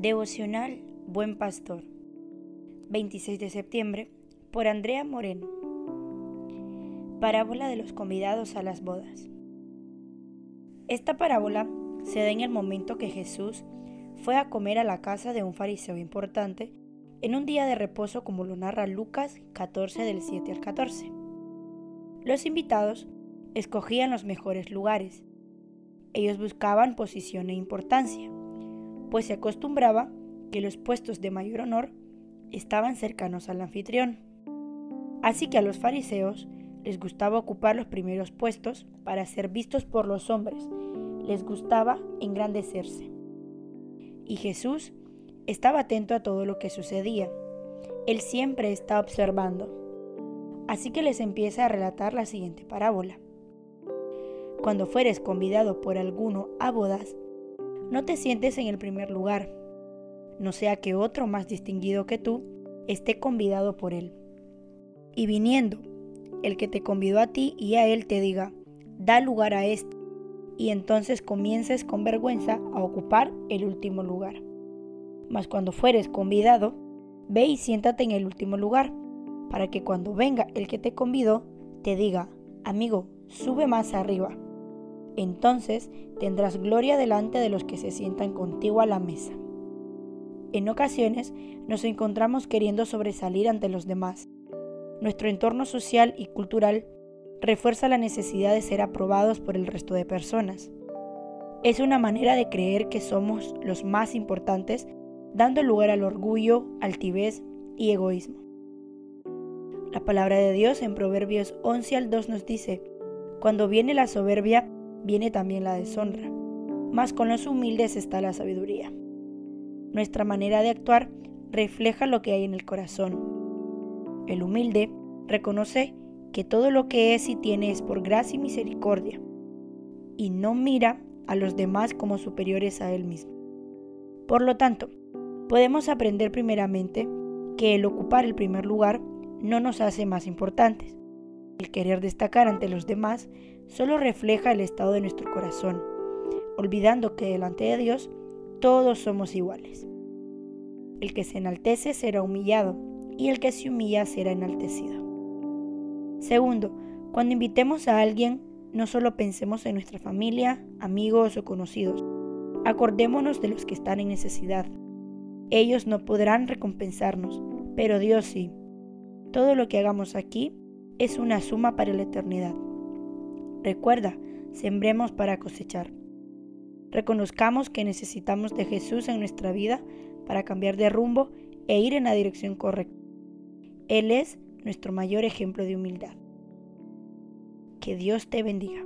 Devocional Buen Pastor 26 de septiembre por Andrea Moreno Parábola de los convidados a las bodas Esta parábola se da en el momento que Jesús fue a comer a la casa de un fariseo importante en un día de reposo como lo narra Lucas 14 del 7 al 14. Los invitados escogían los mejores lugares. Ellos buscaban posición e importancia pues se acostumbraba que los puestos de mayor honor estaban cercanos al anfitrión. Así que a los fariseos les gustaba ocupar los primeros puestos para ser vistos por los hombres, les gustaba engrandecerse. Y Jesús estaba atento a todo lo que sucedía. Él siempre está observando. Así que les empieza a relatar la siguiente parábola. Cuando fueres convidado por alguno a bodas, no te sientes en el primer lugar, no sea que otro más distinguido que tú esté convidado por él. Y viniendo, el que te convidó a ti y a él te diga, da lugar a este, y entonces comiences con vergüenza a ocupar el último lugar. Mas cuando fueres convidado, ve y siéntate en el último lugar, para que cuando venga el que te convidó, te diga, amigo, sube más arriba entonces tendrás gloria delante de los que se sientan contigo a la mesa. En ocasiones nos encontramos queriendo sobresalir ante los demás. Nuestro entorno social y cultural refuerza la necesidad de ser aprobados por el resto de personas. Es una manera de creer que somos los más importantes, dando lugar al orgullo, altivez y egoísmo. La palabra de Dios en Proverbios 11 al 2 nos dice, Cuando viene la soberbia, viene también la deshonra, mas con los humildes está la sabiduría. Nuestra manera de actuar refleja lo que hay en el corazón. El humilde reconoce que todo lo que es y tiene es por gracia y misericordia, y no mira a los demás como superiores a él mismo. Por lo tanto, podemos aprender primeramente que el ocupar el primer lugar no nos hace más importantes. El querer destacar ante los demás solo refleja el estado de nuestro corazón, olvidando que delante de Dios todos somos iguales. El que se enaltece será humillado y el que se humilla será enaltecido. Segundo, cuando invitemos a alguien, no solo pensemos en nuestra familia, amigos o conocidos, acordémonos de los que están en necesidad. Ellos no podrán recompensarnos, pero Dios sí. Todo lo que hagamos aquí es una suma para la eternidad. Recuerda, sembremos para cosechar. Reconozcamos que necesitamos de Jesús en nuestra vida para cambiar de rumbo e ir en la dirección correcta. Él es nuestro mayor ejemplo de humildad. Que Dios te bendiga.